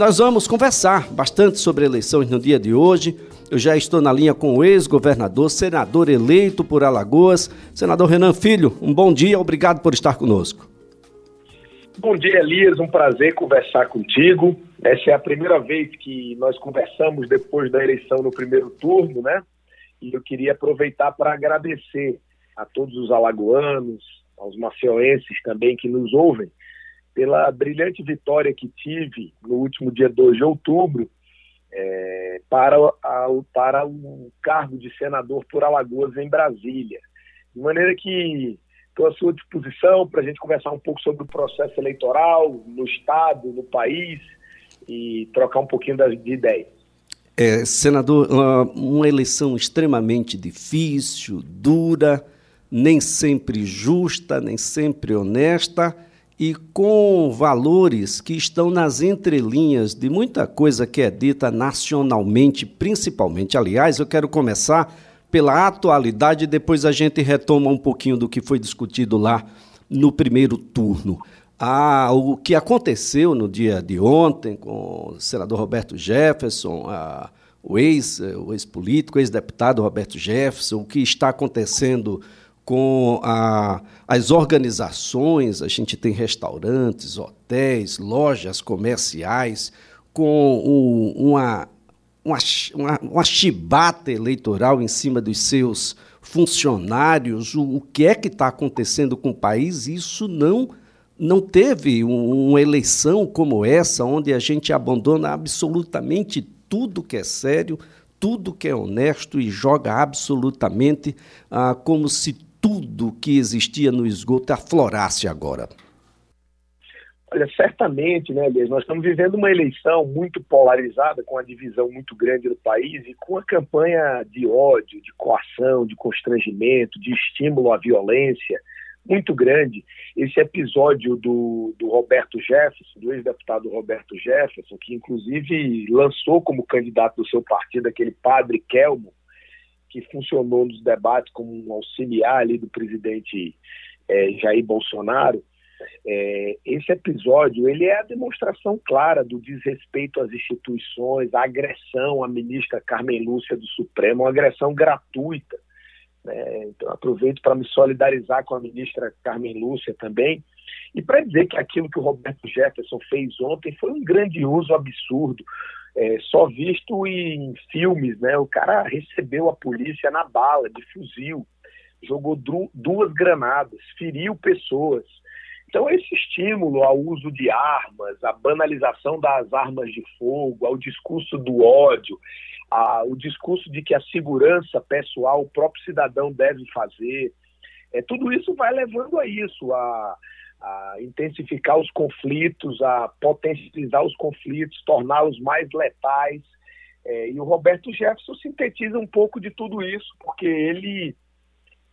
nós vamos conversar bastante sobre eleições no dia de hoje. Eu já estou na linha com o ex-governador, senador eleito por Alagoas, senador Renan Filho. Um bom dia, obrigado por estar conosco. Bom dia, Elias. Um prazer conversar contigo. Essa é a primeira vez que nós conversamos depois da eleição no primeiro turno, né? E eu queria aproveitar para agradecer a todos os alagoanos, aos macioenses também que nos ouvem, pela brilhante vitória que tive no último dia 2 de outubro é, para, a, para o cargo de senador por Alagoas em Brasília. De maneira que estou à sua disposição para a gente conversar um pouco sobre o processo eleitoral no Estado, no país e trocar um pouquinho das, de ideias. É, senador, uma eleição extremamente difícil, dura, nem sempre justa, nem sempre honesta e com valores que estão nas entrelinhas de muita coisa que é dita nacionalmente, principalmente. Aliás, eu quero começar pela atualidade e depois a gente retoma um pouquinho do que foi discutido lá no primeiro turno. Ah, o que aconteceu no dia de ontem com o senador Roberto Jefferson, ah, o ex-político, ex-deputado Roberto Jefferson, o que está acontecendo com a, as organizações, a gente tem restaurantes, hotéis, lojas comerciais, com o, uma, uma, uma, uma chibata eleitoral em cima dos seus funcionários, o, o que é que está acontecendo com o país, isso não não teve um, uma eleição como essa, onde a gente abandona absolutamente tudo que é sério, tudo que é honesto e joga absolutamente ah, como se tudo que existia no esgoto aflorasse agora? Olha, certamente, né, Elias, nós estamos vivendo uma eleição muito polarizada, com a divisão muito grande do país e com a campanha de ódio, de coação, de constrangimento, de estímulo à violência muito grande. Esse episódio do, do Roberto Jefferson, do ex-deputado Roberto Jefferson, que inclusive lançou como candidato do seu partido aquele padre Kelmo, que funcionou nos debates como um auxiliar ali do presidente é, Jair Bolsonaro, é, esse episódio ele é a demonstração clara do desrespeito às instituições, a agressão à ministra Carmen Lúcia do Supremo, uma agressão gratuita. Né? Então aproveito para me solidarizar com a ministra Carmen Lúcia também e para dizer que aquilo que o Roberto Jefferson fez ontem foi um grandioso absurdo é, só visto em filmes, né? O cara recebeu a polícia na bala, de fuzil, jogou duas granadas, feriu pessoas. Então, esse estímulo ao uso de armas, a banalização das armas de fogo, ao discurso do ódio, ao discurso de que a segurança pessoal o próprio cidadão deve fazer, é, tudo isso vai levando a isso, a, a intensificar os conflitos, a potencializar os conflitos, torná-los mais letais. É, e o Roberto Jefferson sintetiza um pouco de tudo isso, porque ele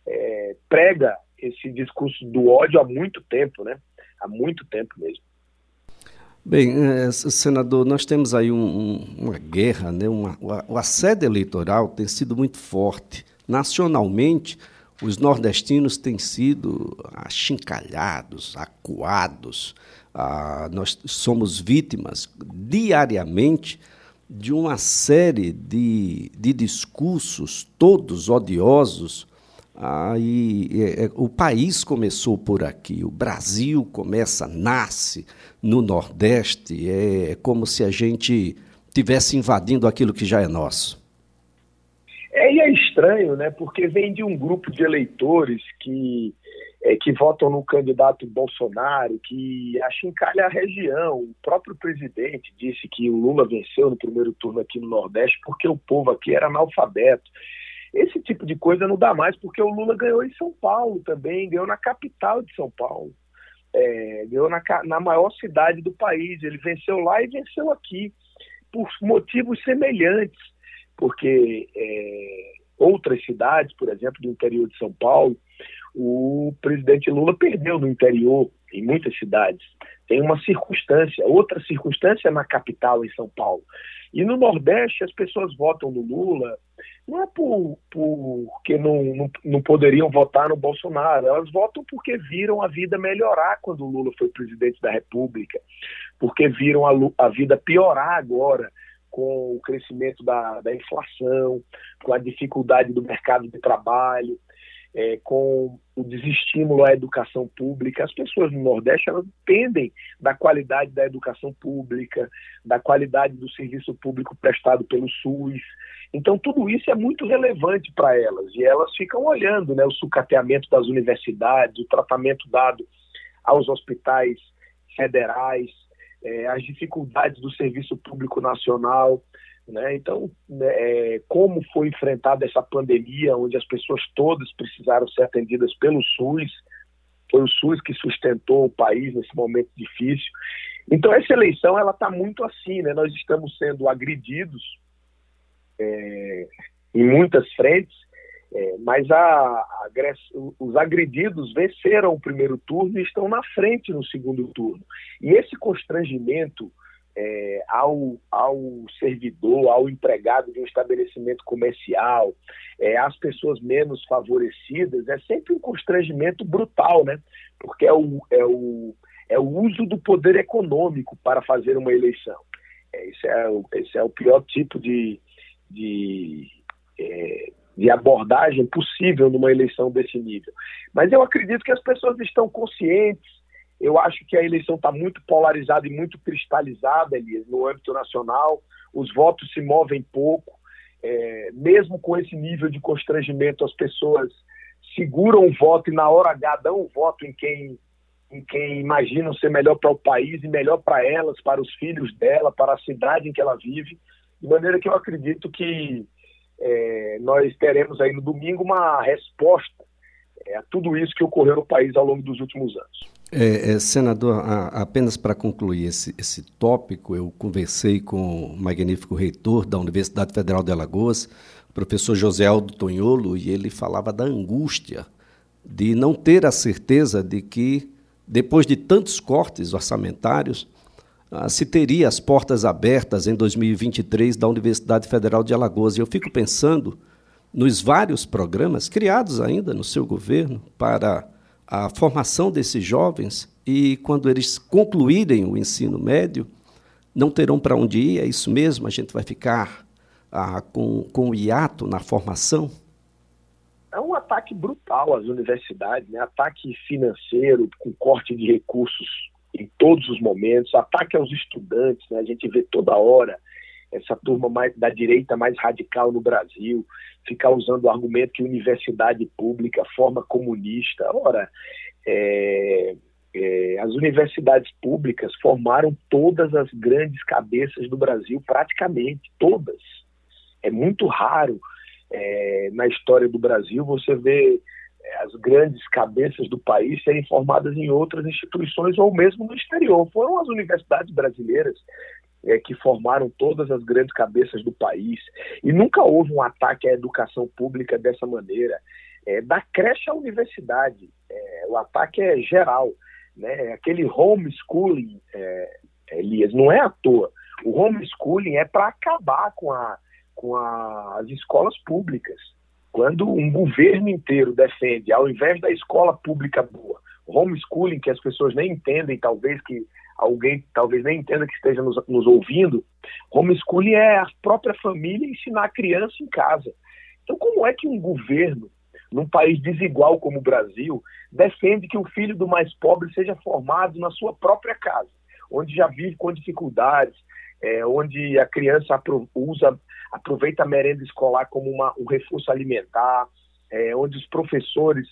é, prega esse discurso do ódio há muito tempo, né? Há muito tempo mesmo. Bem, é, senador, nós temos aí um, um, uma guerra, né? Uma, o assédio eleitoral tem sido muito forte. Nacionalmente, os nordestinos têm sido achincalhados, acuados. Ah, nós somos vítimas diariamente de uma série de, de discursos, todos odiosos. Ah, e, é, o país começou por aqui, o Brasil começa, nasce no Nordeste. É, é como se a gente tivesse invadindo aquilo que já é nosso. É, e é estranho, né? Porque vem de um grupo de eleitores que, é, que votam no candidato Bolsonaro, que achincalha a região. O próprio presidente disse que o Lula venceu no primeiro turno aqui no Nordeste porque o povo aqui era analfabeto. Esse tipo de coisa não dá mais, porque o Lula ganhou em São Paulo também, ganhou na capital de São Paulo. É, ganhou na, na maior cidade do país. Ele venceu lá e venceu aqui, por motivos semelhantes porque é, outras cidades, por exemplo, do interior de São Paulo, o presidente Lula perdeu no interior, em muitas cidades, tem uma circunstância, outra circunstância na capital, em São Paulo. E no Nordeste, as pessoas votam no Lula, não é por, porque não, não, não, poderiam votar no Bolsonaro, elas votam porque viram a vida melhorar quando o Lula foi presidente da República, porque viram a, a vida piorar agora com o crescimento da, da inflação, com a dificuldade do mercado de trabalho, é, com o desestímulo à educação pública. As pessoas no Nordeste elas dependem da qualidade da educação pública, da qualidade do serviço público prestado pelo SUS. Então, tudo isso é muito relevante para elas e elas ficam olhando né, o sucateamento das universidades, o tratamento dado aos hospitais federais, é, as dificuldades do serviço público nacional. Né? Então, né, é, como foi enfrentada essa pandemia, onde as pessoas todas precisaram ser atendidas pelo SUS, foi o SUS que sustentou o país nesse momento difícil. Então, essa eleição ela está muito assim, né? Nós estamos sendo agredidos é, em muitas frentes, é, mas a, a, os agredidos venceram o primeiro turno e estão na frente no segundo turno. E esse constrangimento é, ao, ao servidor, ao empregado de um estabelecimento comercial, é, às pessoas menos favorecidas, é sempre um constrangimento brutal, né? Porque é o, é o, é o uso do poder econômico para fazer uma eleição. É, esse, é o, esse é o pior tipo de, de, é, de abordagem possível numa eleição desse nível. Mas eu acredito que as pessoas estão conscientes. Eu acho que a eleição está muito polarizada e muito cristalizada, Elias, no âmbito nacional. Os votos se movem pouco. É, mesmo com esse nível de constrangimento, as pessoas seguram o voto e na hora H dão o voto em quem, em quem imaginam ser melhor para o país e melhor para elas, para os filhos dela, para a cidade em que ela vive. De maneira que eu acredito que é, nós teremos aí no domingo uma resposta é, a tudo isso que ocorreu no país ao longo dos últimos anos. É, é, senador, a, apenas para concluir esse, esse tópico, eu conversei com o magnífico reitor da Universidade Federal de Alagoas, professor José Aldo Tonholo, e ele falava da angústia de não ter a certeza de que, depois de tantos cortes orçamentários, se teria as portas abertas em 2023 da Universidade Federal de Alagoas. E eu fico pensando nos vários programas criados ainda no seu governo para a formação desses jovens e quando eles concluírem o ensino médio, não terão para onde ir, é isso mesmo? A gente vai ficar ah, com, com o hiato na formação? É um ataque brutal às universidades, né? ataque financeiro, com corte de recursos em todos os momentos, ataque aos estudantes, né? a gente vê toda hora essa turma mais da direita mais radical no Brasil ficar usando o argumento que universidade pública forma comunista. Ora, é, é, as universidades públicas formaram todas as grandes cabeças do Brasil, praticamente todas. É muito raro é, na história do Brasil você ver as grandes cabeças do país serem formadas em outras instituições ou mesmo no exterior. Foram as universidades brasileiras é, que formaram todas as grandes cabeças do país. E nunca houve um ataque à educação pública dessa maneira. É, da creche à universidade, é, o ataque é geral. Né? Aquele homeschooling, é, Elias, não é à toa. O homeschooling é para acabar com, a, com a, as escolas públicas. Quando um governo inteiro defende, ao invés da escola pública boa, homeschooling, que as pessoas nem entendem, talvez que alguém talvez nem entenda que esteja nos, nos ouvindo, homeschooling é a própria família ensinar a criança em casa. Então, como é que um governo, num país desigual como o Brasil, defende que o filho do mais pobre seja formado na sua própria casa, onde já vive com dificuldades, é, onde a criança usa, aproveita a merenda escolar como uma, um reforço alimentar, é, onde os professores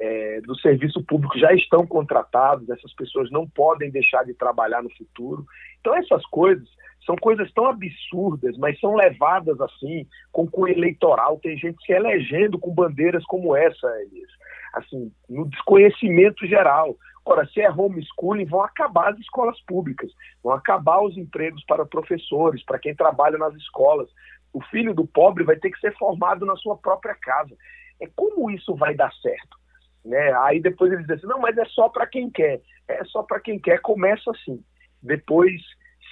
é, do serviço público já estão contratados, essas pessoas não podem deixar de trabalhar no futuro. Então, essas coisas são coisas tão absurdas, mas são levadas assim, com cunho eleitoral. Tem gente se elegendo com bandeiras como essa, Elias. Assim, no desconhecimento geral. Ora, se é homeschooling, vão acabar as escolas públicas, vão acabar os empregos para professores, para quem trabalha nas escolas. O filho do pobre vai ter que ser formado na sua própria casa. É como isso vai dar certo? Né? Aí depois eles dizem assim, não, mas é só para quem quer. É só para quem quer, começa assim. Depois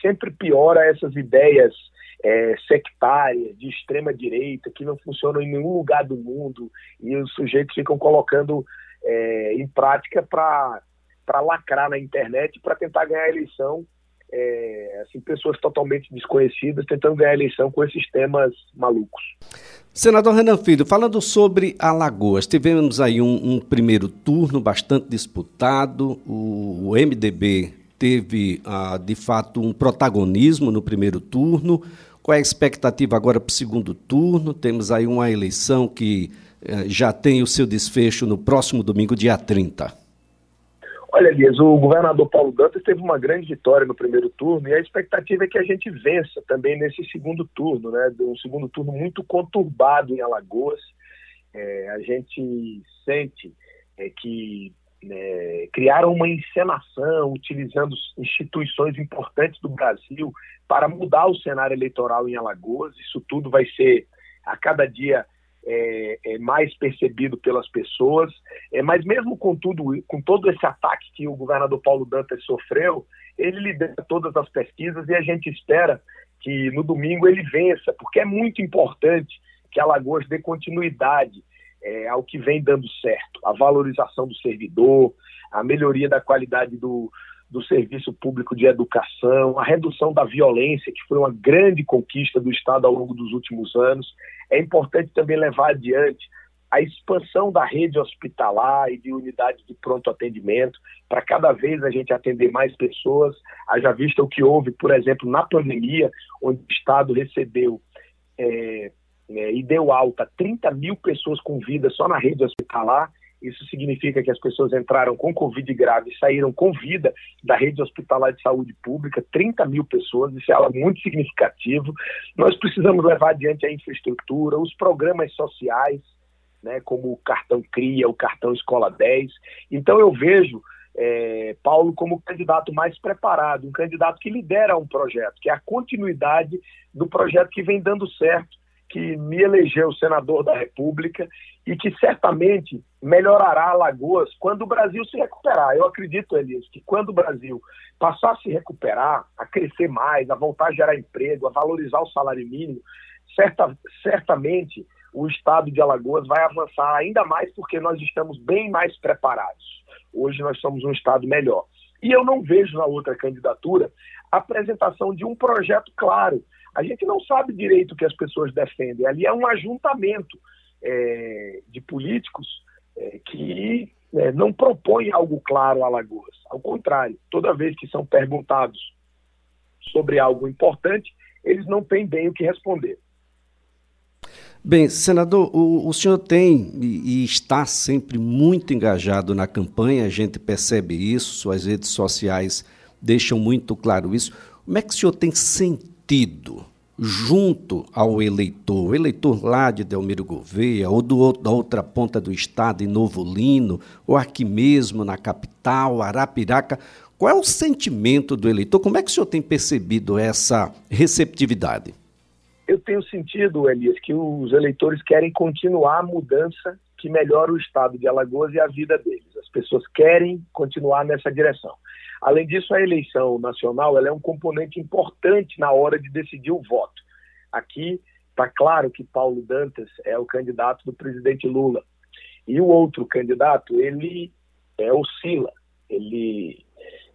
sempre piora essas ideias é, sectárias, de extrema direita, que não funcionam em nenhum lugar do mundo, e os sujeitos ficam colocando é, em prática para lacrar na internet, para tentar ganhar a eleição é, assim, pessoas totalmente desconhecidas tentando ganhar a eleição com esses temas malucos. Senador Renan Filho, falando sobre Alagoas, tivemos aí um, um primeiro turno bastante disputado, o, o MDB teve, ah, de fato, um protagonismo no primeiro turno. Qual é a expectativa agora para o segundo turno? Temos aí uma eleição que eh, já tem o seu desfecho no próximo domingo, dia 30. Olha, Elias, o governador Paulo Dantas teve uma grande vitória no primeiro turno e a expectativa é que a gente vença também nesse segundo turno, né? Um segundo turno muito conturbado em Alagoas. É, a gente sente é, que né, criaram uma encenação utilizando instituições importantes do Brasil para mudar o cenário eleitoral em Alagoas. Isso tudo vai ser a cada dia é, é, mais percebido pelas pessoas. É, mas mesmo com tudo, com todo esse ataque que o governador Paulo Dantas sofreu, ele lidera todas as pesquisas e a gente espera que no domingo ele vença, porque é muito importante que Alagoas dê continuidade é, ao que vem dando certo, a valorização do servidor, a melhoria da qualidade do, do serviço público de educação, a redução da violência, que foi uma grande conquista do Estado ao longo dos últimos anos. É importante também levar adiante a expansão da rede hospitalar e de unidades de pronto atendimento, para cada vez a gente atender mais pessoas, haja vista o que houve, por exemplo, na pandemia, onde o Estado recebeu é, é, e deu alta 30 mil pessoas com vida só na rede hospitalar, isso significa que as pessoas entraram com Covid grave e saíram com vida da rede hospitalar de saúde pública, 30 mil pessoas, isso é algo muito significativo. Nós precisamos levar adiante a infraestrutura, os programas sociais, né, como o cartão CRIA, o cartão Escola 10. Então eu vejo é, Paulo como o candidato mais preparado, um candidato que lidera um projeto, que é a continuidade do projeto que vem dando certo que me elegeu senador da República e que certamente melhorará Alagoas quando o Brasil se recuperar. Eu acredito, Elias, que quando o Brasil passar a se recuperar, a crescer mais, a voltar a gerar emprego, a valorizar o salário mínimo, certa, certamente o estado de Alagoas vai avançar ainda mais porque nós estamos bem mais preparados. Hoje nós somos um estado melhor. E eu não vejo na outra candidatura a apresentação de um projeto claro a gente não sabe direito o que as pessoas defendem. Ali é um ajuntamento é, de políticos é, que é, não propõem algo claro a Alagoas. Ao contrário, toda vez que são perguntados sobre algo importante, eles não têm bem o que responder. Bem, senador, o, o senhor tem e, e, está sempre muito engajado na campanha, a gente percebe isso, suas redes sociais deixam muito claro isso. Como é que o senhor tem sentido junto ao eleitor, o eleitor lá de Delmiro Gouveia, ou do, da outra ponta do estado, em Novo Lino, ou aqui mesmo na capital, Arapiraca, qual é o sentimento do eleitor? Como é que o senhor tem percebido essa receptividade? Eu tenho sentido, Elias, que os eleitores querem continuar a mudança que melhora o estado de Alagoas e a vida deles. As pessoas querem continuar nessa direção. Além disso, a eleição nacional é um componente importante na hora de decidir o voto. Aqui está claro que Paulo Dantas é o candidato do presidente Lula. E o outro candidato, ele é, oscila, ele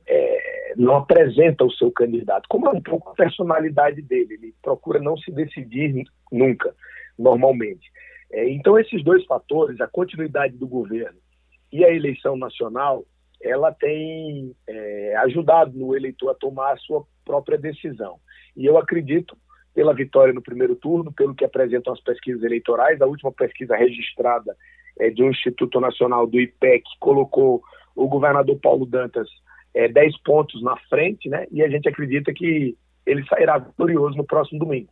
é, não apresenta o seu candidato, como é um pouco a personalidade dele, ele procura não se decidir nunca, normalmente. É, então, esses dois fatores, a continuidade do governo e a eleição nacional, ela tem é, ajudado no eleitor a tomar a sua própria decisão. E eu acredito, pela vitória no primeiro turno, pelo que apresentam as pesquisas eleitorais, a última pesquisa registrada é, de um Instituto Nacional do IPEC colocou o governador Paulo Dantas é, 10 pontos na frente, né? E a gente acredita que ele sairá vitorioso no próximo domingo.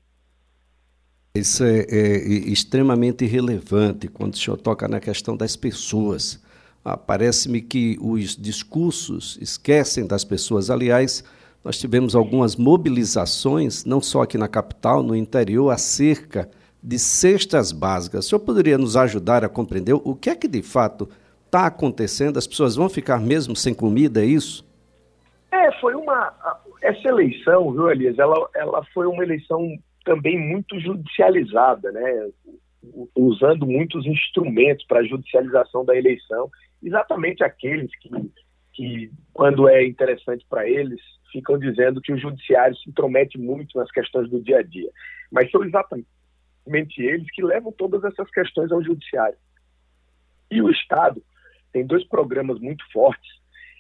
Isso é, é extremamente relevante quando o senhor toca na questão das pessoas. Ah, Parece-me que os discursos esquecem das pessoas. Aliás, nós tivemos algumas mobilizações, não só aqui na capital, no interior, acerca de cestas básicas. O senhor poderia nos ajudar a compreender o que é que de fato está acontecendo? As pessoas vão ficar mesmo sem comida, é isso? É, foi uma. Essa eleição, viu, Elias, ela, ela foi uma eleição também muito judicializada, né? Usando muitos instrumentos para a judicialização da eleição, exatamente aqueles que, que quando é interessante para eles, ficam dizendo que o judiciário se intromete muito nas questões do dia a dia. Mas são exatamente eles que levam todas essas questões ao judiciário. E o Estado tem dois programas muito fortes,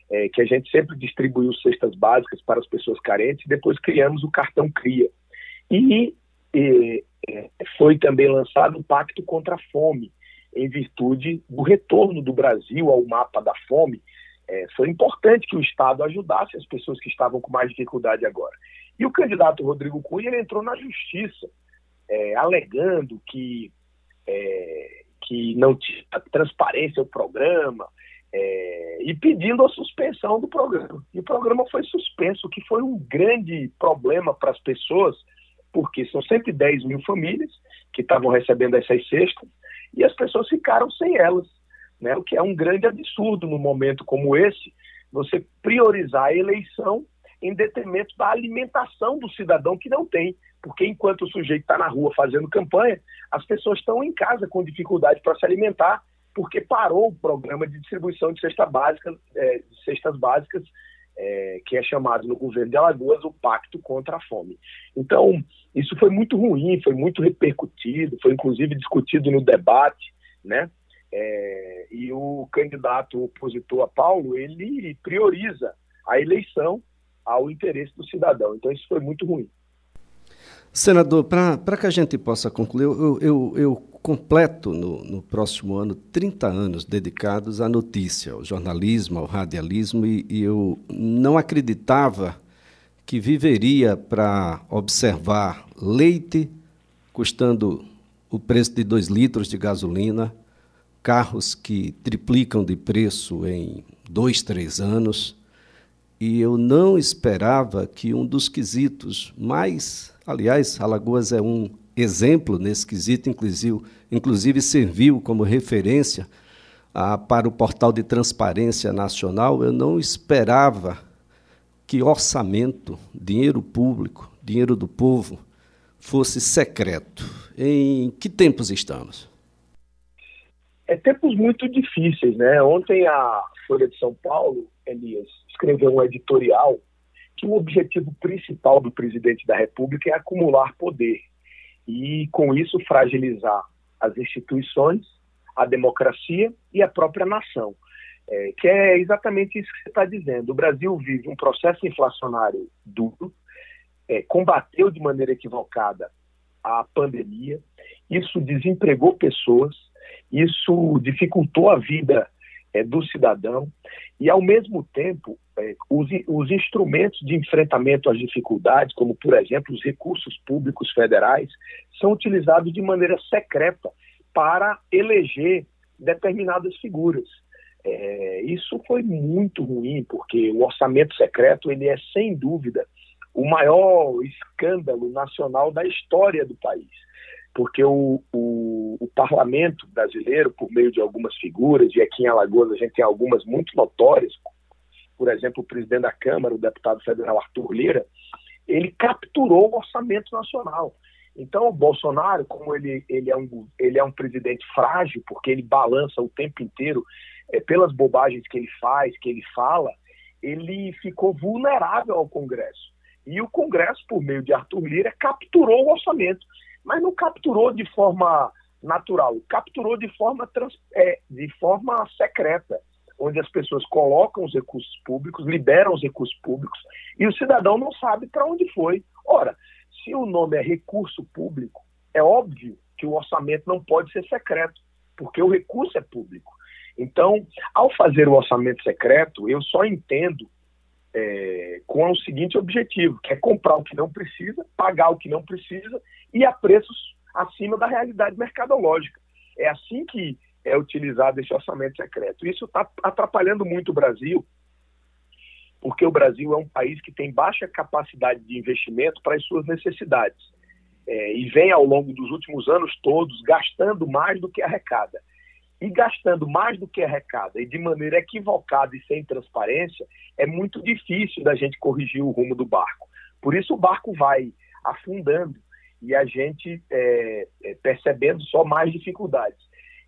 é, que a gente sempre distribuiu cestas básicas para as pessoas carentes, depois criamos o cartão CRIA. E, e é, foi também lançado o Pacto contra a Fome, em virtude do retorno do Brasil ao mapa da fome. É, foi importante que o Estado ajudasse as pessoas que estavam com mais dificuldade agora. E o candidato Rodrigo Cunha entrou na justiça, é, alegando que é, que não tinha transparência o programa é, e pedindo a suspensão do programa. E o programa foi suspenso, o que foi um grande problema para as pessoas, porque são 110 mil famílias que estavam recebendo essas cestas e as pessoas ficaram sem elas, né? o que é um grande absurdo num momento como esse, você priorizar a eleição em detrimento da alimentação do cidadão que não tem. Porque enquanto o sujeito está na rua fazendo campanha, as pessoas estão em casa com dificuldade para se alimentar, porque parou o programa de distribuição de cesta básica, é, de cestas básicas, é, que é chamado no governo de Alagoas o Pacto contra a Fome. Então, isso foi muito ruim, foi muito repercutido, foi inclusive discutido no debate, né? É, e o candidato opositor a Paulo, ele prioriza a eleição ao interesse do cidadão. Então, isso foi muito ruim. Senador, para que a gente possa concluir, eu, eu, eu completo no, no, próximo ano 30 anos dedicados à notícia, ao jornalismo, ao radialismo, e, e eu não acreditava que viveria para observar leite custando o preço de 2 litros de gasolina, carros que triplicam de preço em dois, três anos, e eu não esperava que um dos quesitos mais Aliás, Alagoas é um exemplo nesse quesito, inclusive, inclusive serviu como referência ah, para o portal de transparência nacional. Eu não esperava que orçamento, dinheiro público, dinheiro do povo, fosse secreto. Em que tempos estamos? É tempos muito difíceis, né? Ontem a Folha de São Paulo, Elias, escreveu um editorial que o objetivo principal do presidente da República é acumular poder e, com isso, fragilizar as instituições, a democracia e a própria nação. É, que é exatamente isso que você está dizendo. O Brasil vive um processo inflacionário duro, é, combateu de maneira equivocada a pandemia, isso desempregou pessoas, isso dificultou a vida é, do cidadão e, ao mesmo tempo, os, os instrumentos de enfrentamento às dificuldades, como, por exemplo, os recursos públicos federais, são utilizados de maneira secreta para eleger determinadas figuras. É, isso foi muito ruim, porque o orçamento secreto ele é, sem dúvida, o maior escândalo nacional da história do país porque o, o, o, parlamento brasileiro, por meio de algumas figuras, e aqui em Alagoas a gente tem algumas muito notórias, por exemplo, o presidente da Câmara, o deputado federal Arthur Lira, ele capturou o orçamento nacional. Então, o Bolsonaro, como ele, ele, é, um, ele é um presidente frágil, porque ele balança o tempo inteiro é, pelas bobagens que ele faz, que ele fala, ele ficou vulnerável ao Congresso. E o Congresso, por meio de Arthur Lira, capturou o orçamento mas não capturou de forma natural, capturou de forma, trans, é, de forma secreta, onde as pessoas colocam os recursos públicos, liberam os recursos públicos e o cidadão não sabe para onde foi. Ora, se o nome é recurso público, é óbvio que o orçamento não pode ser secreto, porque o recurso é público. Então, ao fazer o orçamento secreto, eu só entendo é, com o seguinte objetivo, que é comprar o que não precisa, pagar o que não precisa e a preços acima da realidade mercadológica. É assim que é utilizado esse orçamento secreto. Isso está atrapalhando muito o Brasil, porque o Brasil é um país que tem baixa capacidade de investimento para as suas necessidades. É, e vem ao longo dos últimos anos todos gastando mais do que arrecada. e gastando mais do que arrecada e de maneira equivocada e sem transparência, é muito difícil da gente corrigir o rumo do barco. Por isso o barco vai afundando e a gente é, é, percebendo só mais dificuldades.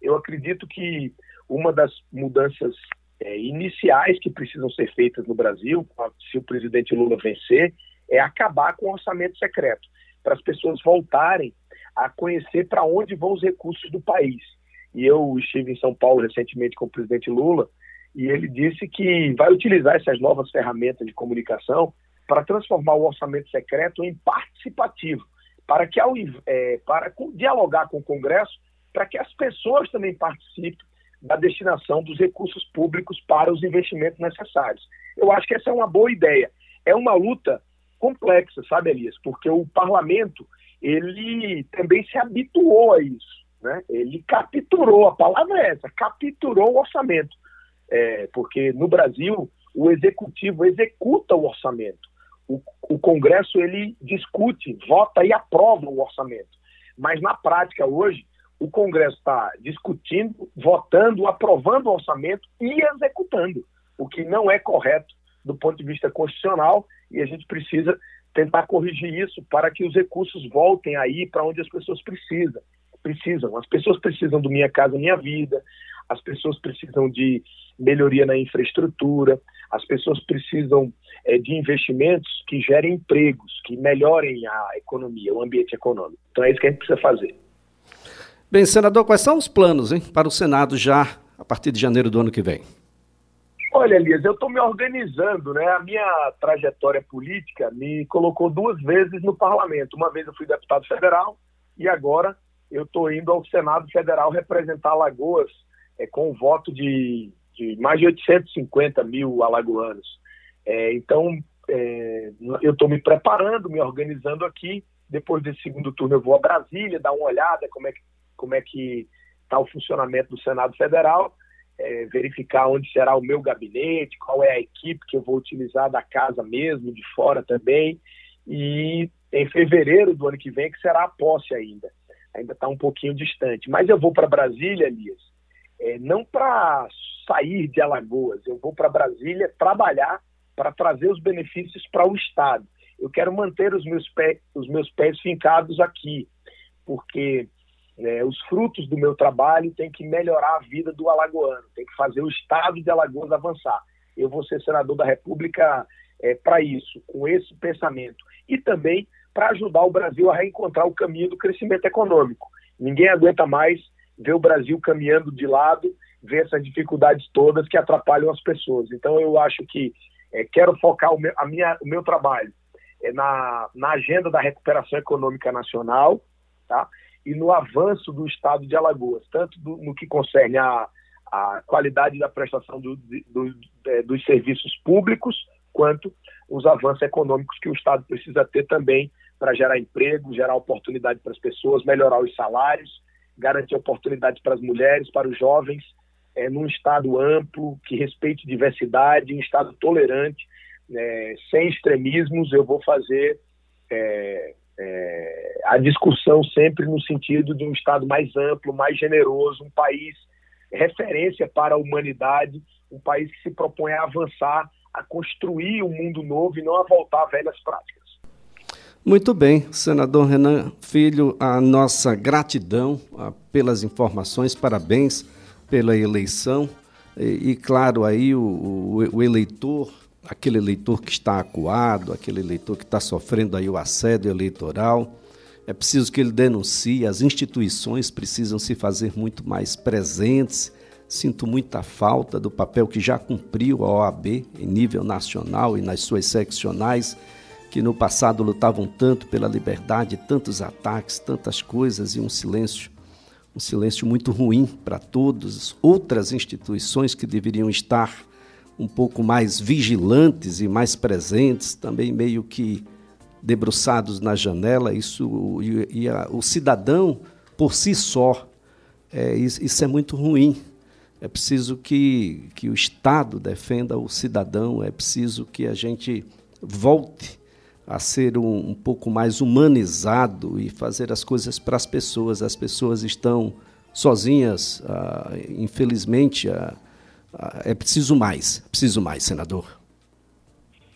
Eu acredito que uma das mudanças é, iniciais que precisam ser feitas no Brasil, se o presidente Lula vencer, é acabar com o orçamento secreto, para as pessoas voltarem a conhecer para onde vão os recursos do país. E eu estive em São Paulo recentemente com o presidente Lula e ele disse que vai utilizar essas novas ferramentas de comunicação para transformar o orçamento secreto em participativo, para que ao é, para dialogar com o Congresso, para que as pessoas também participem da destinação dos recursos públicos para os investimentos necessários. Eu acho que essa é uma boa ideia. É uma luta complexa, sabe, Elias? Porque o parlamento ele também se habituou a isso. Né? Ele capturou, a palavra é essa, capturou o orçamento. É, porque no Brasil, o executivo executa o orçamento. O, o Congresso ele discute, vota e aprova o orçamento. Mas na prática, hoje, o Congresso está discutindo, votando, aprovando o orçamento e executando, o que não é correto do ponto de vista constitucional e a gente precisa tentar corrigir isso para que os recursos voltem aí para onde as pessoas precisam precisam. As pessoas precisam do Minha Casa Minha Vida, as pessoas precisam de melhoria na infraestrutura, as pessoas precisam é, de investimentos que gerem empregos, que melhorem a economia, o ambiente econômico. Então é isso que a gente precisa fazer. Bem, senador, quais são os planos hein, para o Senado já a partir de janeiro do ano que vem? Olha, Elias, eu estou me organizando, né? A minha trajetória política me colocou duas vezes no parlamento. Uma vez eu fui deputado federal e agora eu estou indo ao Senado Federal representar Alagoas é, com o voto de, de, mais de 850 mil alagoanos. É, então, é, eu estou me preparando, me organizando aqui. Depois desse segundo turno, eu vou a Brasília dar uma olhada como é que como é que está o funcionamento do Senado Federal, é, verificar onde será o meu gabinete, qual é a equipe que eu vou utilizar da casa mesmo, de fora também. E em fevereiro do ano que vem, que será a posse ainda ainda está um pouquinho distante. Mas eu vou para Brasília, Elias, é, não para sair de Alagoas, eu vou para Brasília trabalhar para trazer os benefícios para o Estado. Eu quero manter os meus, pés, os meus pés fincados aqui, porque é, os frutos do meu trabalho têm que melhorar a vida do alagoano, tem que fazer o Estado de Alagoas avançar. Eu vou ser senador da República é, para isso, com esse pensamento. E também para ajudar o Brasil a reencontrar o caminho do crescimento econômico. Ninguém aguenta mais ver o Brasil caminhando de lado, ver essas dificuldades todas que atrapalham as pessoas. Então, eu acho que é, quero focar o meu, a minha, o meu trabalho é, na, na agenda da recuperação econômica nacional tá? E no avanço do Estado de Alagoas, tanto do, no que concerne a, a qualidade da prestação do, do, é, dos serviços públicos, quanto os avanços econômicos que o Estado precisa ter também para gerar emprego, gerar oportunidade para as pessoas, melhorar os salários, garantir oportunidade para as mulheres, para os jovens, é, num Estado amplo, que respeite diversidade, um Estado tolerante, é, sem extremismos. Eu vou fazer é, é, a discussão sempre no sentido de um Estado mais amplo, mais generoso, um país referência para a humanidade, um país que se propõe a avançar, a construir um mundo novo e não a voltar a velhas práticas. Muito bem, senador Renan Filho, a nossa gratidão a, pelas informações, parabéns pela eleição. E, e claro, aí o, o, o, eleitor, aquele eleitor que está acuado, aquele eleitor que está sofrendo aí o assédio eleitoral, é preciso que ele denuncie, as instituições precisam se fazer muito mais presentes. Sinto muita falta do papel que já cumpriu a OAB em nível nacional e nas suas seccionais que no passado lutavam tanto pela liberdade, tantos ataques, tantas coisas e um silêncio, um silêncio muito ruim para todos, outras instituições que deveriam estar um pouco mais vigilantes e mais presentes, também meio que debruçados na janela, isso e, e a, o cidadão por si só, é, isso, é muito ruim. É preciso que, que o Estado defenda o cidadão, é preciso que a gente volte a ser um, um pouco mais humanizado e fazer as coisas para as pessoas. As pessoas estão sozinhas, ah, infelizmente, ah, é preciso mais, preciso mais, senador.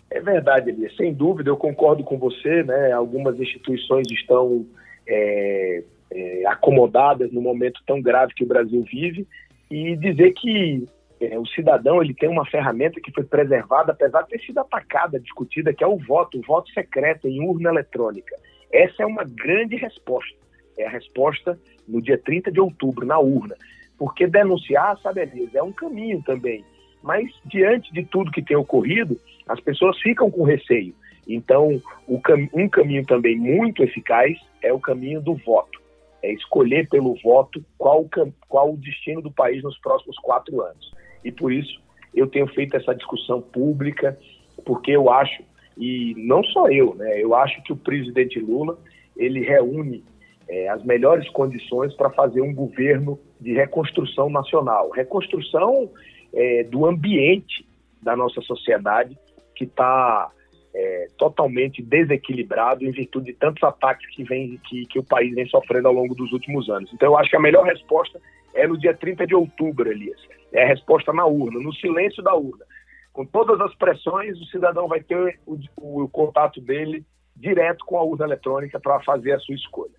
É verdade, Elias. Sem dúvida, eu concordo com você. Né? Algumas instituições estão é, é, acomodadas no momento tão grave que o Brasil vive e dizer que é, o cidadão ele tem uma ferramenta que foi preservada, apesar de ter sido atacada, discutida, que é o voto, o voto secreto em urna eletrônica. Essa é uma grande resposta. É a resposta no dia 30 de outubro, na urna. Porque denunciar, sabe, Elias, é um caminho também. Mas, diante de tudo que tem ocorrido, as pessoas ficam com receio. Então, um caminho também muito eficaz é o caminho do voto. É escolher pelo voto qual, qual o destino do país nos próximos quatro anos. E por isso eu tenho feito essa discussão pública, porque eu acho, e não só eu, né, eu acho que o presidente Lula ele reúne é, as melhores condições para fazer um governo de reconstrução nacional. Reconstrução é, do ambiente da nossa sociedade que está é, totalmente desequilibrado em virtude de tantos ataques que, vem, que, que o país vem sofrendo ao longo dos últimos anos. Então, eu acho que a melhor resposta é no dia 30 de outubro, Elias. É a resposta na urna, no silêncio da urna. Com todas as pressões, o cidadão vai ter o, o, o contato dele direto com a urna eletrônica para fazer a sua escolha.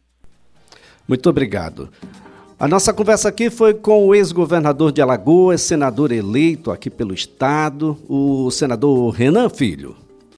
Muito obrigado. A nossa conversa aqui foi com o ex-governador de Alagoas, senador eleito aqui pelo Estado, o senador Renan Filho.